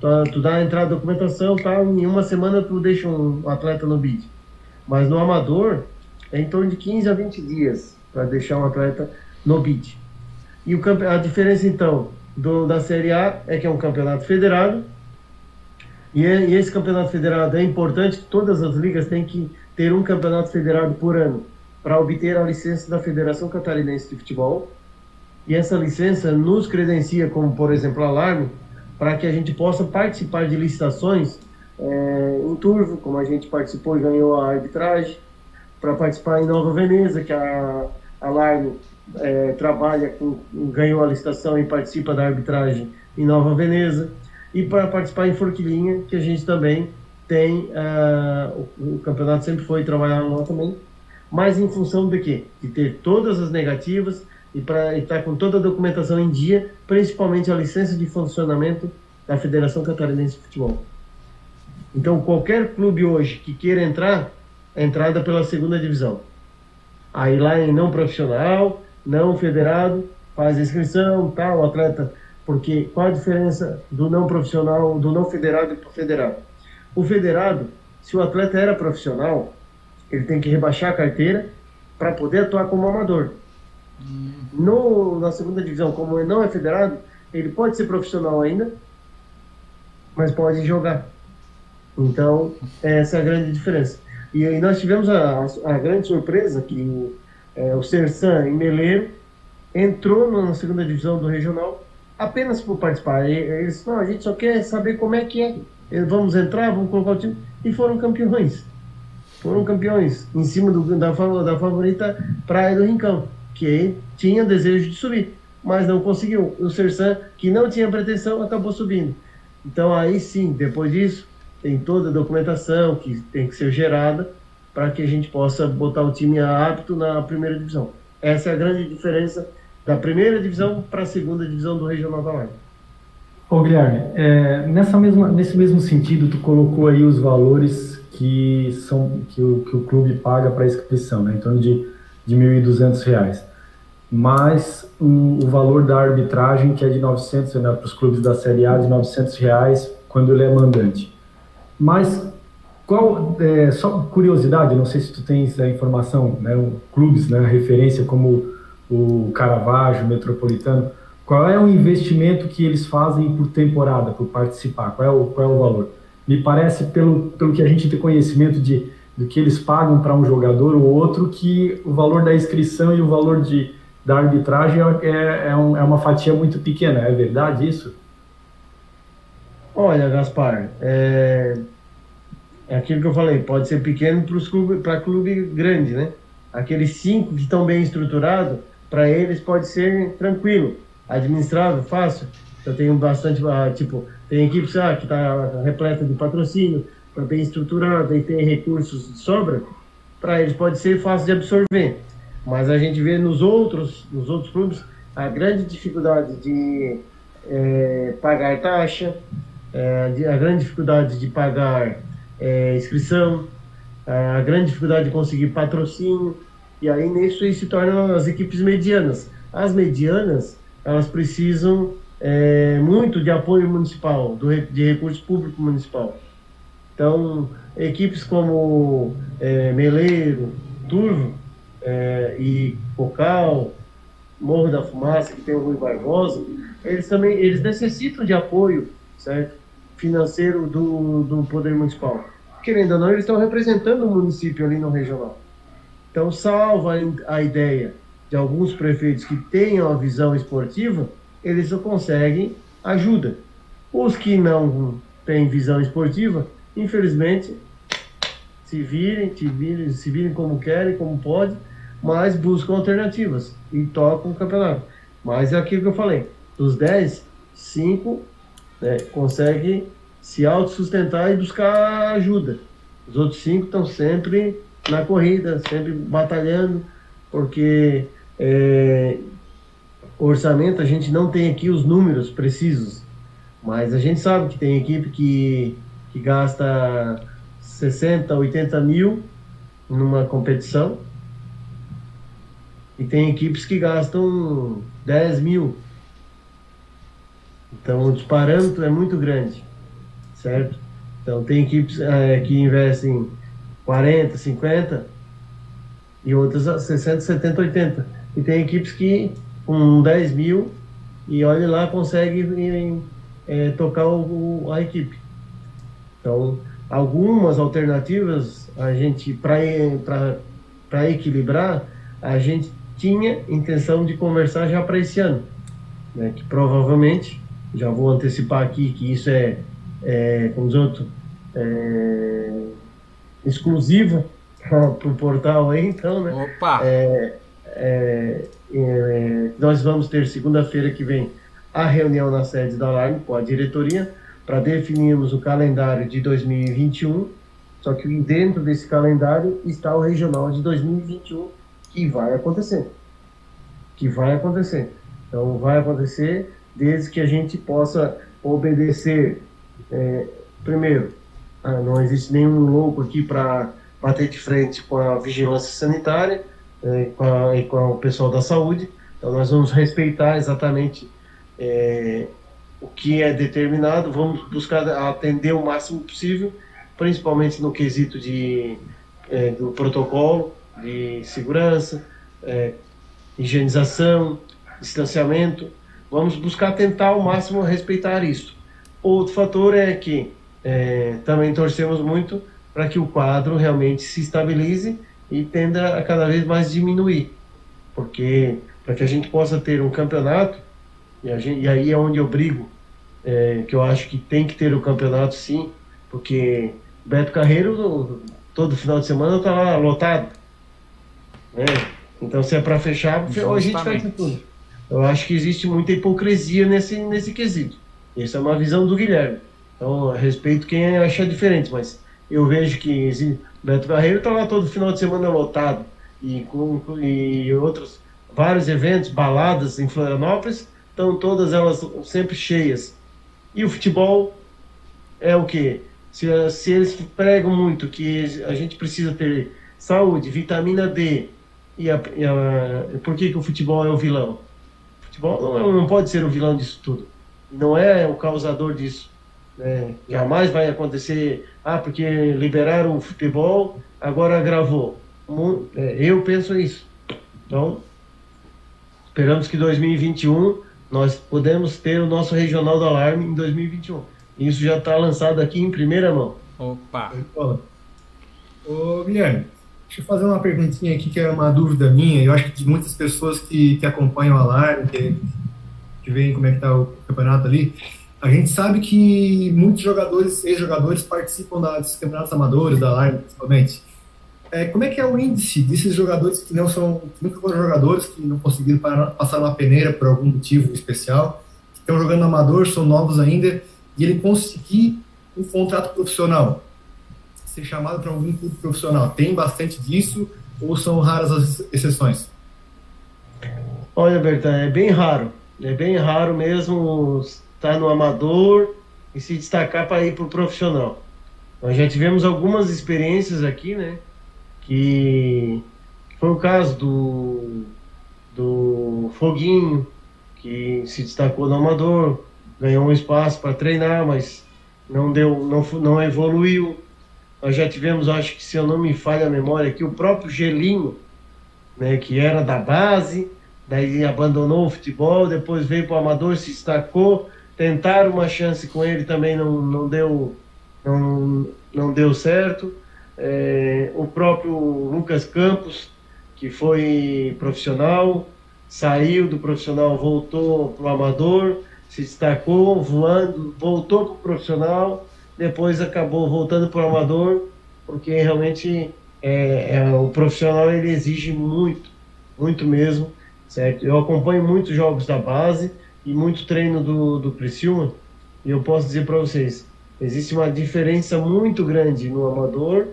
Tu, tu dá entrada da documentação, tá? Em uma semana tu deixa um atleta no bid. Mas no amador é em torno de 15 a 20 dias para deixar um atleta no bid. E o, a diferença então do, da Série A é que é um campeonato federado. E, é, e esse campeonato federado é importante todas as ligas têm que ter um campeonato federado por ano para obter a licença da Federação Catarinense de Futebol e essa licença nos credencia, como por exemplo a Alarme, para que a gente possa participar de licitações é, em Turvo, como a gente participou e ganhou a arbitragem, para participar em Nova Veneza, que a Alarme é, trabalha com, ganhou a licitação e participa da arbitragem em Nova Veneza, e para participar em Forquilinha, que a gente também tem, uh, o, o, campeonato sempre foi trabalhar lá também, mas em função de quê? De ter todas as negativas e para estar com toda a documentação em dia, principalmente a licença de funcionamento da Federação Catarinense de Futebol. Então, qualquer clube hoje que queira entrar, é entrada pela segunda divisão. Aí lá em não profissional, não federado, faz a inscrição, tal, tá, atleta. Porque qual a diferença do não profissional, do não federado para o federado? O federado, se o atleta era profissional, ele tem que rebaixar a carteira para poder atuar como amador. No, na segunda divisão, como ele não é federado, ele pode ser profissional ainda, mas pode jogar. Então, essa é a grande diferença. E aí nós tivemos a, a grande surpresa que o, é, o Sersan em Meleiro entrou na segunda divisão do regional apenas por participar. Eles, não, a gente só quer saber como é que é. Vamos entrar, vamos colocar o time. E foram campeões. Foram campeões em cima do, da, da favorita Praia do Rincão, que tinha desejo de subir, mas não conseguiu. O Sersan, que não tinha pretensão, acabou subindo. Então aí sim, depois disso, tem toda a documentação que tem que ser gerada para que a gente possa botar o time apto na primeira divisão. Essa é a grande diferença da primeira divisão para a segunda divisão do Regional da Live. Ô Guilherme, é, nessa mesma, nesse mesmo sentido, tu colocou aí os valores que são que o, que o clube paga para inscrição, né, em torno de, de R$ 1.200, mais um, o valor da arbitragem que é de 900 né, para os clubes da Série A de 900 reais quando ele é mandante. Mas qual, é, só curiosidade, não sei se tu tens a informação, né, clubes, né, referência como o Caravaggio, o Metropolitano, qual é o investimento que eles fazem por temporada, por participar? Qual é o, qual é o valor? Me parece, pelo, pelo que a gente tem conhecimento de, do que eles pagam para um jogador ou outro, que o valor da inscrição e o valor de, da arbitragem é, é, um, é uma fatia muito pequena. É verdade isso? Olha, Gaspar, é, é aquilo que eu falei, pode ser pequeno para clube, clube grande, né? Aqueles cinco que estão bem estruturados, para eles pode ser tranquilo, administrável, fácil. Eu tenho bastante, ah, tipo, tem equipes ah, que está repleta de patrocínio, tá bem estruturada e tem recursos de sobra, para eles pode ser fácil de absorver. Mas a gente vê nos outros, nos outros clubes a grande dificuldade de é, pagar taxa, é, a grande dificuldade de pagar é, inscrição, a grande dificuldade de conseguir patrocínio, e aí nisso se tornam as equipes medianas. As medianas, elas precisam é, muito de apoio municipal, do, de recurso público municipal. Então, equipes como é, Meleiro, Turvo é, e Cocal, Morro da Fumaça, que tem o Rui Barbosa, eles também eles necessitam de apoio certo? financeiro do, do poder municipal. Querendo ou não, eles estão representando o município ali no regional. Então, salva a ideia de alguns prefeitos que tenham a visão esportiva, eles conseguem ajuda. Os que não têm visão esportiva, infelizmente, se virem, se virem, se virem como querem, como podem, mas buscam alternativas e tocam o campeonato. Mas é aquilo que eu falei: dos 10, 5 né, consegue se autossustentar e buscar ajuda. Os outros cinco estão sempre na corrida, sempre batalhando, porque é, orçamento a gente não tem aqui os números precisos, mas a gente sabe que tem equipe que, que gasta 60, 80 mil numa competição e tem equipes que gastam 10 mil então, o parâmetro é muito grande, certo? Então, tem equipes é, que investem 40, 50 e outras 60, 70, 80. E tem equipes que com 10 mil e olha lá consegue é, tocar o, a equipe. Então, algumas alternativas a gente para equilibrar a gente tinha intenção de conversar já para esse ano, né, que provavelmente já vou antecipar aqui que isso é, é como diz outro, é, exclusiva para o portal aí, então, né? Opa! É, é, é, nós vamos ter segunda-feira que vem a reunião na sede da Alarme com a diretoria para definirmos o calendário de 2021. Só que dentro desse calendário está o regional de 2021 que vai acontecer. Que vai acontecer. Então vai acontecer desde que a gente possa obedecer. É, primeiro, ah, não existe nenhum louco aqui para bater de frente com a vigilância sanitária é, com a, e com o pessoal da saúde. Então nós vamos respeitar exatamente é, o que é determinado, vamos buscar atender o máximo possível, principalmente no quesito de, é, do protocolo de segurança, é, higienização, distanciamento. Vamos buscar tentar ao máximo respeitar isso. Outro fator é que é, também torcemos muito para que o quadro realmente se estabilize e tenda a cada vez mais diminuir, porque para que a gente possa ter um campeonato e, gente, e aí é onde eu brigo, é, que eu acho que tem que ter o campeonato sim, porque Beto Carreiro todo final de semana está lá lotado, né? Então se é para fechar, Justamente. a gente fecha tudo. Eu acho que existe muita hipocrisia nesse nesse quesito. Essa é uma visão do Guilherme. Então, respeito quem acha diferente, mas eu vejo que Beto Carreiro está lá todo final de semana lotado e com e outros vários eventos, baladas em Florianópolis, estão todas elas sempre cheias. E o futebol é o que? Se, se eles pregam muito que a gente precisa ter saúde, vitamina D, e, a, e a, por que, que o futebol é o vilão? O futebol não, é, não pode ser o vilão disso tudo. Não é o causador disso. Né? Jamais vai acontecer, ah, porque liberaram o futebol, agora agravou. É, eu penso isso. Então, esperamos que 2021 nós podemos ter o nosso regional do alarme em 2021. Isso já está lançado aqui em primeira mão. Opa! Ô, Guilherme, deixa eu fazer uma perguntinha aqui que é uma dúvida minha. Eu acho que de muitas pessoas que, que acompanham o alarme, que, que veem como é que está o campeonato ali, a gente sabe que muitos jogadores, ex-jogadores, participam dos campeonatos amadores, da alarme principalmente. É, como é que é o índice desses jogadores que não são, nunca foram jogadores, que não conseguiram passar uma peneira por algum motivo especial, que estão jogando amador, são novos ainda, e ele conseguir um contrato profissional, ser chamado para algum clube profissional? Tem bastante disso ou são raras as exceções? Olha, Berta, é bem raro. É bem raro mesmo estar no amador e se destacar para ir para o profissional. Nós já tivemos algumas experiências aqui, né? Que foi o caso do, do Foguinho, que se destacou no amador, ganhou um espaço para treinar, mas não deu, não, não evoluiu. Nós já tivemos, acho que se eu não me falha a memória, aqui o próprio Gelinho, né, que era da base, daí abandonou o futebol, depois veio para o amador, se destacou, tentaram uma chance com ele também não, não deu não, não deu certo é, o próprio Lucas Campos, que foi profissional, saiu do profissional, voltou para o amador, se destacou voando, voltou para o profissional, depois acabou voltando para o amador, porque realmente é, é, o profissional ele exige muito, muito mesmo, certo? Eu acompanho muitos jogos da base e muito treino do, do Criciúma, e eu posso dizer para vocês, existe uma diferença muito grande no amador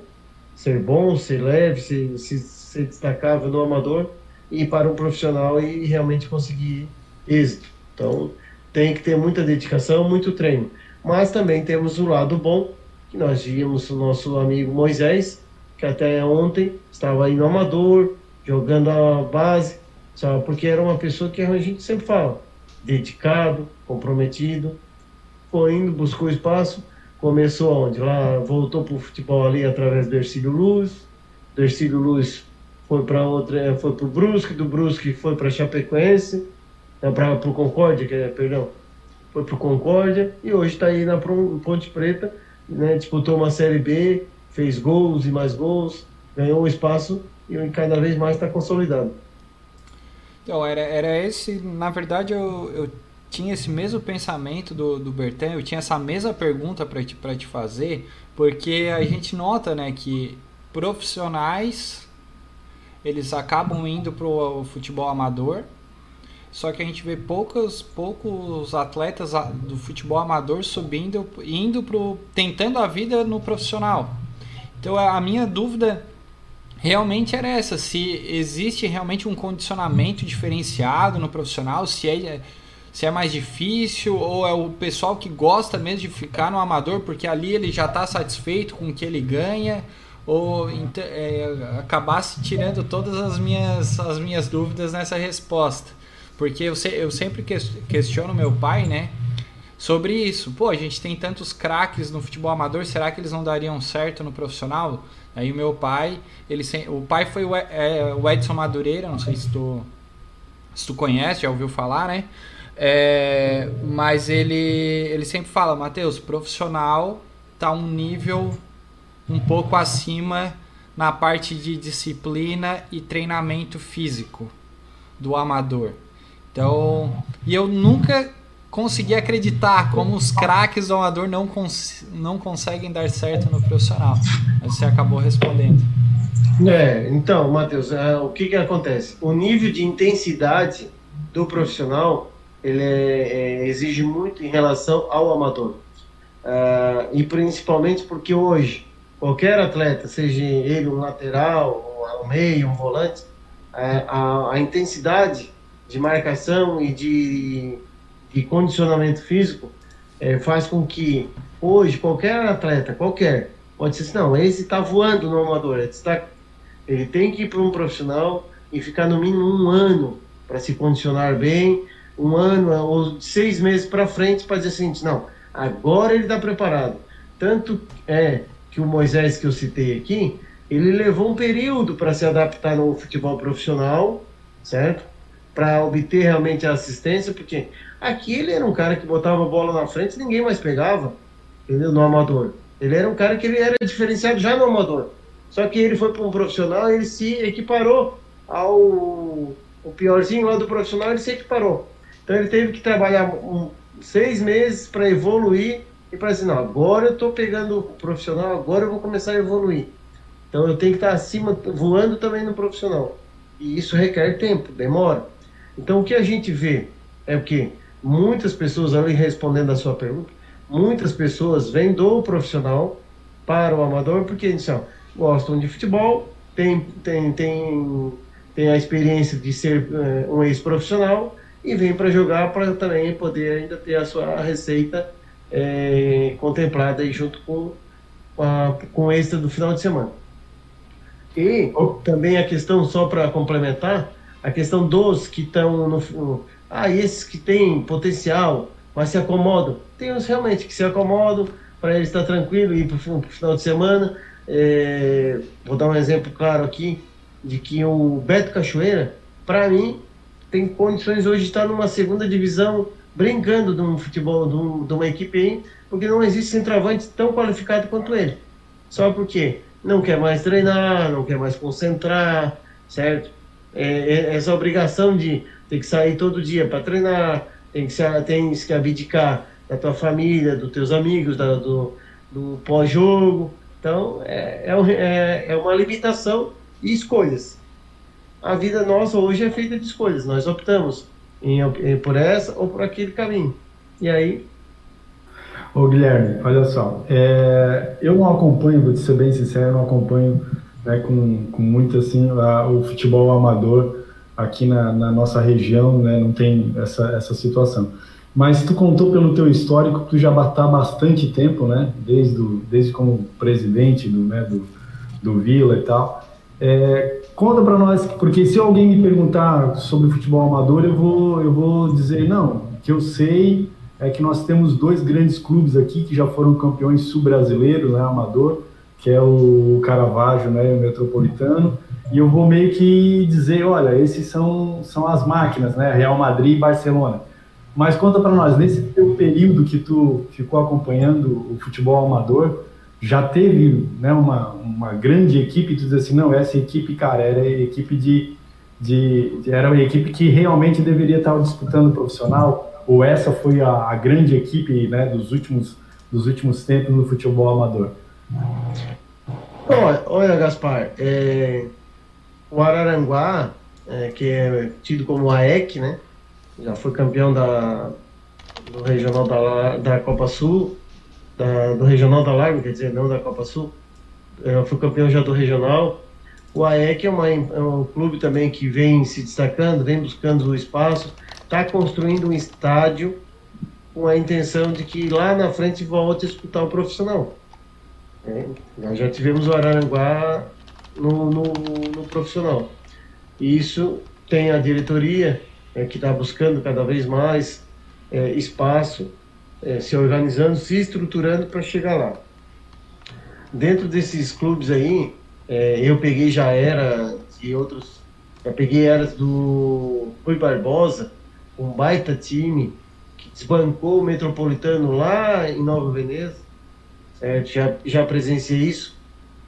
ser bom, ser leve, ser, destacável no amador e para um profissional e realmente conseguir êxito. Então, tem que ter muita dedicação, muito treino. Mas também temos o lado bom, que nós vimos o nosso amigo Moisés, que até ontem estava aí no amador, jogando a base, sabe? porque era uma pessoa que a gente sempre fala, dedicado, comprometido, foi indo, buscou espaço, começou onde? Lá voltou para o futebol ali através do Ercílio Luz. Do Ercílio Luz foi para outra, é, foi para o Brusque, do Brusque foi para Chapecoense, para o Concórdia, que é, perdão, foi para o Concórdia e hoje está aí na Ponte Preta, né, disputou uma Série B, fez gols e mais gols, ganhou um espaço e cada vez mais está consolidado. Então, era, era esse, na verdade eu, eu tinha esse mesmo pensamento do, do Bertan, eu tinha essa mesma pergunta para te, te fazer, porque a gente nota né, que profissionais eles acabam indo para o futebol amador. Só que a gente vê poucos, poucos atletas do futebol amador subindo, indo pro, tentando a vida no profissional. Então a minha dúvida realmente era essa, se existe realmente um condicionamento diferenciado no profissional, se é, se é mais difícil ou é o pessoal que gosta mesmo de ficar no amador porque ali ele já está satisfeito com o que ele ganha ou é, acabasse tirando todas as minhas, as minhas dúvidas nessa resposta. Porque eu, se, eu sempre questiono meu pai, né? Sobre isso. Pô, a gente tem tantos craques no futebol amador, será que eles não dariam certo no profissional? Aí o meu pai, ele o pai foi o, é, o Edson Madureira, não sei se tu, se tu conhece, já ouviu falar, né? É, mas ele, ele sempre fala, Matheus, profissional tá um nível um pouco acima na parte de disciplina e treinamento físico do amador. Então, e eu nunca consegui acreditar como os craques do amador não, cons não conseguem dar certo no profissional. Mas você acabou respondendo. É, então, Matheus, é, o que que acontece? O nível de intensidade do profissional ele é, é, exige muito em relação ao amador. Uh, e principalmente porque hoje qualquer atleta, seja ele um lateral, um meio, um volante, a, a, intensidade de marcação e de, de condicionamento físico é, faz com que hoje qualquer atleta, qualquer, pode ser assim, não, esse está voando no amador, ele, tá, ele tem que ir para um profissional e ficar no mínimo um ano para se condicionar bem, um ano ou seis meses para frente para dizer assim, não, agora ele está preparado. Tanto é que o Moisés que eu citei aqui, ele levou um período para se adaptar no futebol profissional, certo? Para obter realmente a assistência, porque aqui ele era um cara que botava a bola na frente e ninguém mais pegava, entendeu? No amador. Ele era um cara que ele era diferenciado já no amador. Só que ele foi para um profissional ele se equiparou ao o piorzinho lá do profissional, ele se equiparou. Então ele teve que trabalhar um, seis meses para evoluir e para dizer, não, agora eu estou pegando o profissional, agora eu vou começar a evoluir. Então eu tenho que estar acima, voando também no profissional. E isso requer tempo, demora. Então o que a gente vê é o que muitas pessoas, ali respondendo a sua pergunta, muitas pessoas vêm do profissional para o amador porque eles gostam de futebol, tem, tem, tem, tem a experiência de ser uh, um ex-profissional e vem para jogar para também poder ainda ter a sua receita é, contemplada aí junto com, a, com o extra do final de semana. E também a questão, só para complementar, a questão dos que estão no. Ah, esses que têm potencial, mas se acomodam. Tem uns realmente que se acomodam para ele estar tranquilo e ir para o final de semana. É, vou dar um exemplo claro aqui de que o Beto Cachoeira, para mim, tem condições hoje de estar numa segunda divisão brincando de um futebol, de, um, de uma equipe aí, porque não existe centroavante tão qualificado quanto ele. Só porque não quer mais treinar, não quer mais concentrar, certo? É, é essa obrigação de ter que sair todo dia para treinar, tem que, ser, tem que abdicar da tua família, dos teus amigos, da, do, do pós-jogo. Então, é, é, é, é uma limitação e escolhas. A vida nossa hoje é feita de escolhas. Nós optamos em, em, por essa ou por aquele caminho. E aí. Ô Guilherme, olha só, é, eu não acompanho, vou te ser bem sincero, não acompanho né, com, com muito assim a, o futebol amador aqui na, na, nossa região, né, não tem essa, essa situação. Mas tu contou pelo teu histórico, tu já está bastante tempo, né, desde, do, desde como presidente do, né, do, do Vila e tal. É, conta para nós, porque se alguém me perguntar sobre futebol amador, eu vou, eu vou dizer, não, o que eu sei é que nós temos dois grandes clubes aqui que já foram campeões sul-brasileiros, né, amador, que é o Caravaggio né, o Metropolitano, e eu vou meio que dizer, olha, esses são, são as máquinas, né, Real Madrid e Barcelona. Mas conta para nós, nesse teu período que tu ficou acompanhando o futebol amador, já teve né, uma, uma grande equipe, tu diz assim, não, essa equipe, cara, era equipe de, de, de era uma equipe que realmente deveria estar disputando profissional, ou essa foi a, a grande equipe né, dos, últimos, dos últimos tempos no futebol amador? Olha, olha Gaspar, é, o Araranguá, é, que é tido como AEC, né? Já foi campeão da, do regional da, da Copa Sul, da, do regional da Largo, quer dizer, não da Copa Sul. É, foi campeão já do regional. O AEC é, uma, é um clube também que vem se destacando, vem buscando o espaço, está construindo um estádio com a intenção de que lá na frente volte a escutar o profissional. É, nós já tivemos o Araranguá no, no, no profissional. E isso tem a diretoria é, que está buscando cada vez mais é, espaço, é, se organizando, se estruturando para chegar lá. Dentro desses clubes aí, é, eu peguei já era de outros, já peguei eras do Rui Barbosa, um baita time que desbancou o Metropolitano lá em Nova Veneza, certo? Já, já presenciei isso,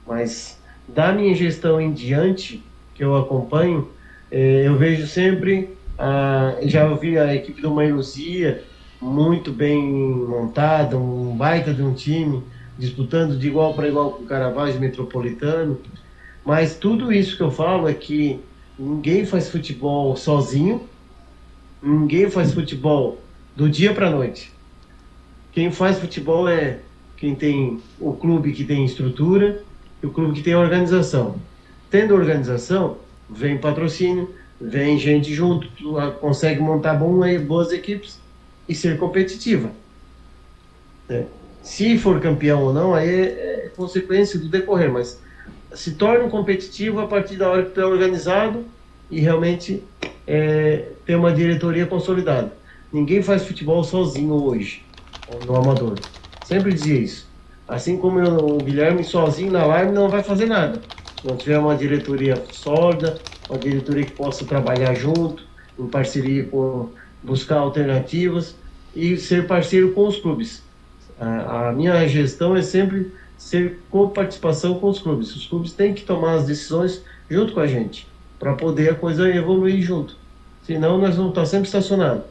mas da minha gestão em diante, que eu acompanho, é, eu vejo sempre, a, já ouvi a equipe do Mãe Lucia, muito bem montada, um baita de um time, disputando de igual para igual com o Caravaggio Metropolitano. Mas tudo isso que eu falo é que ninguém faz futebol sozinho, ninguém faz futebol do dia para a noite. Quem faz futebol é quem tem o clube que tem estrutura e o clube que tem organização. Tendo organização, vem patrocínio, vem gente junto, consegue montar boas equipes e ser competitiva. É. Se for campeão ou não, aí é, é consequência do decorrer, mas se torna competitivo a partir da hora que tu é organizado e realmente é, tem uma diretoria consolidada. Ninguém faz futebol sozinho hoje, no amador. Sempre dizia isso. Assim como eu, o Guilherme sozinho na live não vai fazer nada. Não tiver uma diretoria sólida, uma diretoria que possa trabalhar junto, em parceria com buscar alternativas e ser parceiro com os clubes. A, minha gestão é sempre ser com participação com os clubes. Os clubes têm que tomar as decisões junto com a gente, para poder a coisa evoluir junto. Senão nós vamos estar sempre estacionados.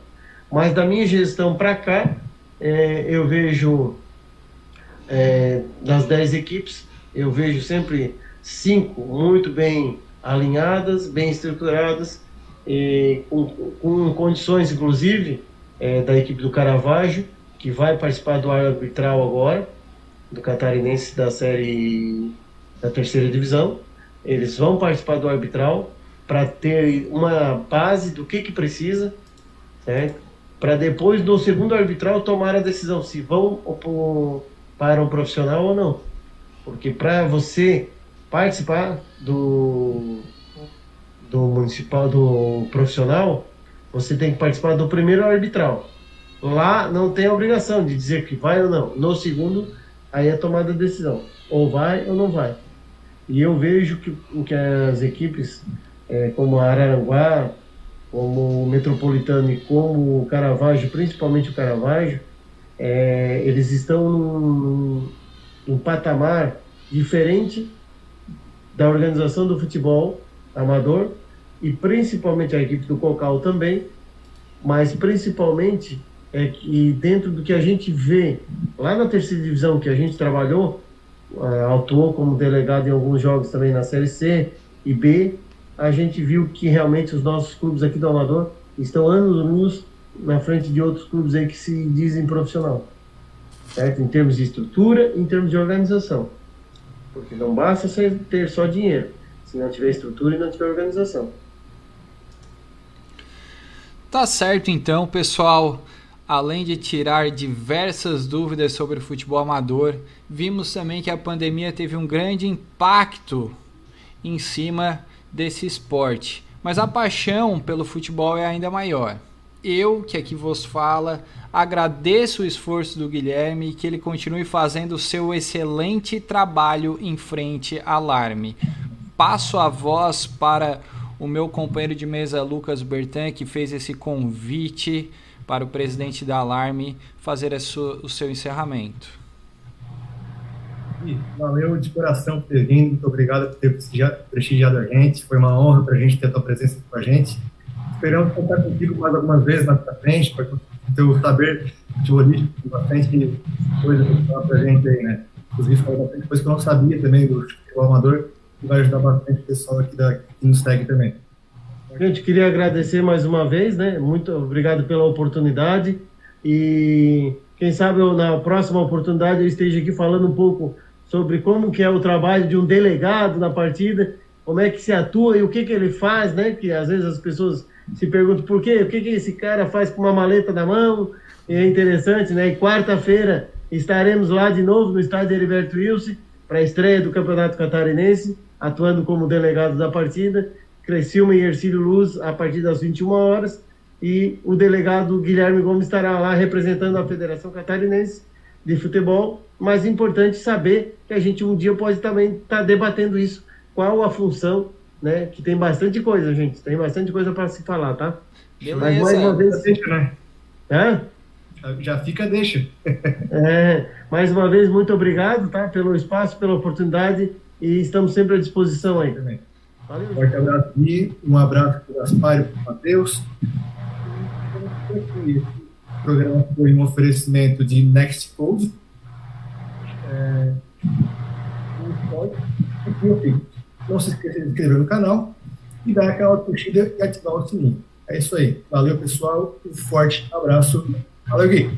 Mas da minha gestão para cá, é, eu vejo é, das 10 equipes, eu vejo sempre cinco muito bem alinhadas, bem estruturadas, e com, com condições, inclusive, é, da equipe do Caravaggio, que vai participar do arbitral agora, do Catarinense da série da terceira divisão. Eles vão participar do arbitral para ter uma base do que, que precisa, certo? Para depois do segundo arbitral tomar a decisão se vão para um profissional ou não. Porque para você participar do, do municipal, do profissional, você tem que participar do primeiro arbitral. Lá não tem a obrigação de dizer que vai ou não. No segundo, aí é tomada a decisão. Ou vai ou não vai. E eu vejo que, que as equipes, é, como a Araranguá, como o Metropolitano e como o Caravaggio, principalmente o Caravaggio, é, eles estão num, num patamar diferente da organização do futebol amador e principalmente a equipe do Cocal também, mas principalmente é que dentro do que a gente vê lá na terceira divisão que a gente trabalhou, uh, atuou como delegado em alguns jogos também na Série C e B, a gente viu que realmente os nossos clubes aqui do Amador estão anos-luz na frente de outros clubes aí que se dizem profissional, certo? Em termos de estrutura, em termos de organização. Porque não basta ter só dinheiro, se não tiver estrutura e não tiver organização. Tá certo então, pessoal além de tirar diversas dúvidas sobre o futebol amador, vimos também que a pandemia teve um grande impacto em cima desse esporte. Mas a paixão pelo futebol é ainda maior. Eu, que aqui vos fala, agradeço o esforço do Guilherme e que ele continue fazendo o seu excelente trabalho em frente à Alarme. Passo a voz para o meu companheiro de mesa Lucas Bertan, que fez esse convite para o presidente da Alarme fazer o seu encerramento. Valeu de coração por ter vindo, muito obrigado por ter prestigiado a gente, foi uma honra para a gente ter a tua presença com a gente. Esperamos contar contigo mais algumas vezes na frente, para teu saber futebolístico, bastante coisa para a gente aí, né? Inclusive, foi bastante coisa que eu não sabia também do amador, vai ajudar bastante o pessoal aqui da, que nos segue também. Gente, queria agradecer mais uma vez, né? Muito obrigado pela oportunidade e quem sabe eu, na próxima oportunidade eu esteja aqui falando um pouco sobre como que é o trabalho de um delegado na partida, como é que se atua e o que que ele faz, né? Que às vezes as pessoas se perguntam por quê, o que que esse cara faz com uma maleta na mão, e é interessante, né? E quarta-feira estaremos lá de novo no estádio Heriberto Wilson para a estreia do Campeonato Catarinense, atuando como delegado da partida. Criciúma e Ercílio Luz a partir das 21 horas e o delegado Guilherme Gomes estará lá representando a Federação Catarinense de Futebol. Mas é importante saber que a gente um dia pode também estar tá debatendo isso, qual a função, né? Que tem bastante coisa, gente, tem bastante coisa para se falar, tá? Beleza. Mas mais uma vez, deixa, né? Hã? Já fica, deixa. é, mais uma vez, muito obrigado, tá? Pelo espaço, pela oportunidade e estamos sempre à disposição aí também. Valeu. Forte abraço e um abraço para o Gaspar e para o Matheus. O programa foi um oferecimento de Next Code. É... Não se esqueça de se inscrever no canal e dar aquela curtida e ativar o sininho. É isso aí. Valeu, pessoal. Um forte abraço. Valeu, Gui.